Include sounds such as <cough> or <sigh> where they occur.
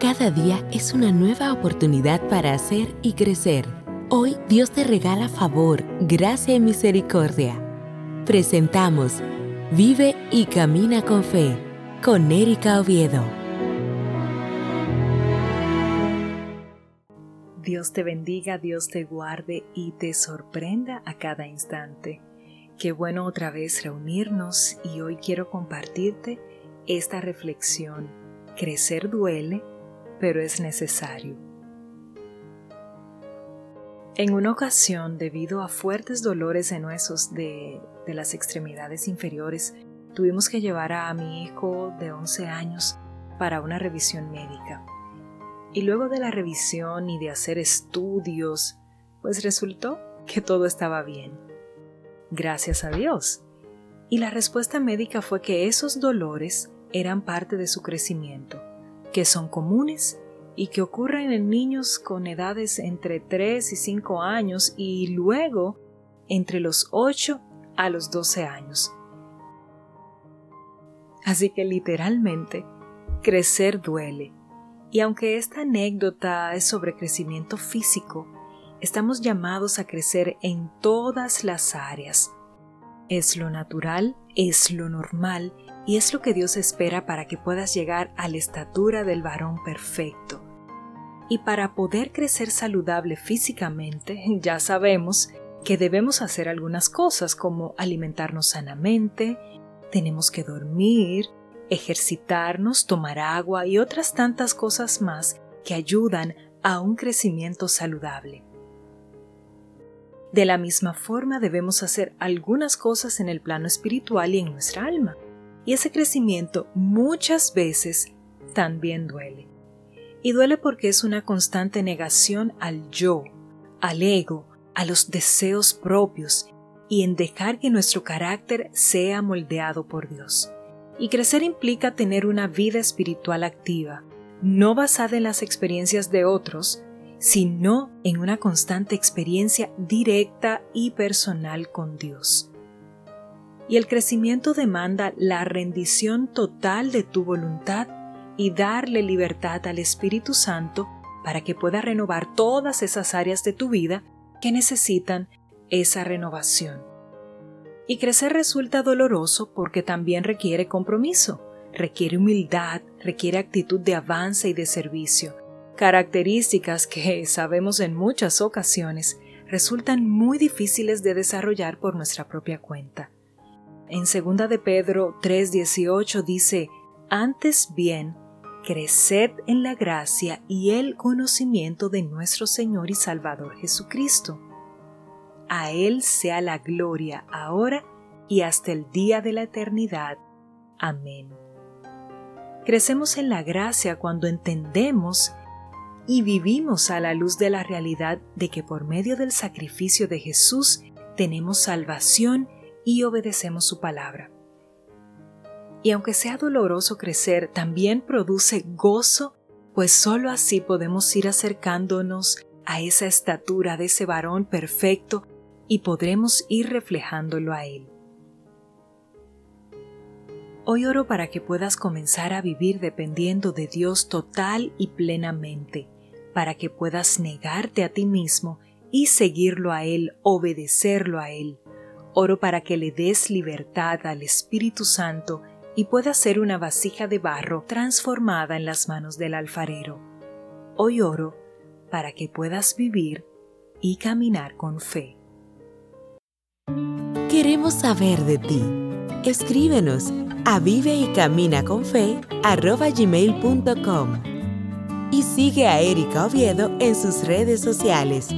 Cada día es una nueva oportunidad para hacer y crecer. Hoy Dios te regala favor, gracia y misericordia. Presentamos Vive y Camina con Fe con Erika Oviedo. Dios te bendiga, Dios te guarde y te sorprenda a cada instante. Qué bueno otra vez reunirnos y hoy quiero compartirte esta reflexión. Crecer duele, pero es necesario. En una ocasión, debido a fuertes dolores en huesos de, de las extremidades inferiores, tuvimos que llevar a mi hijo de 11 años para una revisión médica. Y luego de la revisión y de hacer estudios, pues resultó que todo estaba bien. Gracias a Dios. Y la respuesta médica fue que esos dolores eran parte de su crecimiento, que son comunes y que ocurren en niños con edades entre 3 y 5 años y luego entre los 8 a los 12 años. Así que literalmente, crecer duele y aunque esta anécdota es sobre crecimiento físico, estamos llamados a crecer en todas las áreas. Es lo natural, es lo normal y es lo que Dios espera para que puedas llegar a la estatura del varón perfecto. Y para poder crecer saludable físicamente, <laughs> ya sabemos que debemos hacer algunas cosas como alimentarnos sanamente, tenemos que dormir, ejercitarnos, tomar agua y otras tantas cosas más que ayudan a un crecimiento saludable. De la misma forma debemos hacer algunas cosas en el plano espiritual y en nuestra alma, y ese crecimiento muchas veces también duele. Y duele porque es una constante negación al yo, al ego, a los deseos propios y en dejar que nuestro carácter sea moldeado por Dios. Y crecer implica tener una vida espiritual activa, no basada en las experiencias de otros, sino en una constante experiencia directa y personal con Dios. Y el crecimiento demanda la rendición total de tu voluntad y darle libertad al Espíritu Santo para que pueda renovar todas esas áreas de tu vida que necesitan esa renovación. Y crecer resulta doloroso porque también requiere compromiso, requiere humildad, requiere actitud de avance y de servicio, características que, <laughs> sabemos en muchas ocasiones, resultan muy difíciles de desarrollar por nuestra propia cuenta. En 2 de Pedro 3:18 dice, Antes bien, creced en la gracia y el conocimiento de nuestro Señor y Salvador Jesucristo a Él sea la gloria ahora y hasta el día de la eternidad. Amén. Crecemos en la gracia cuando entendemos y vivimos a la luz de la realidad de que por medio del sacrificio de Jesús tenemos salvación y obedecemos su palabra. Y aunque sea doloroso crecer, también produce gozo, pues sólo así podemos ir acercándonos a esa estatura de ese varón perfecto y podremos ir reflejándolo a Él. Hoy oro para que puedas comenzar a vivir dependiendo de Dios total y plenamente, para que puedas negarte a ti mismo y seguirlo a Él, obedecerlo a Él. Oro para que le des libertad al Espíritu Santo y puedas ser una vasija de barro transformada en las manos del alfarero. Hoy oro para que puedas vivir y caminar con fe. Queremos saber de ti. Escríbenos a y camina con fe y sigue a Erika Oviedo en sus redes sociales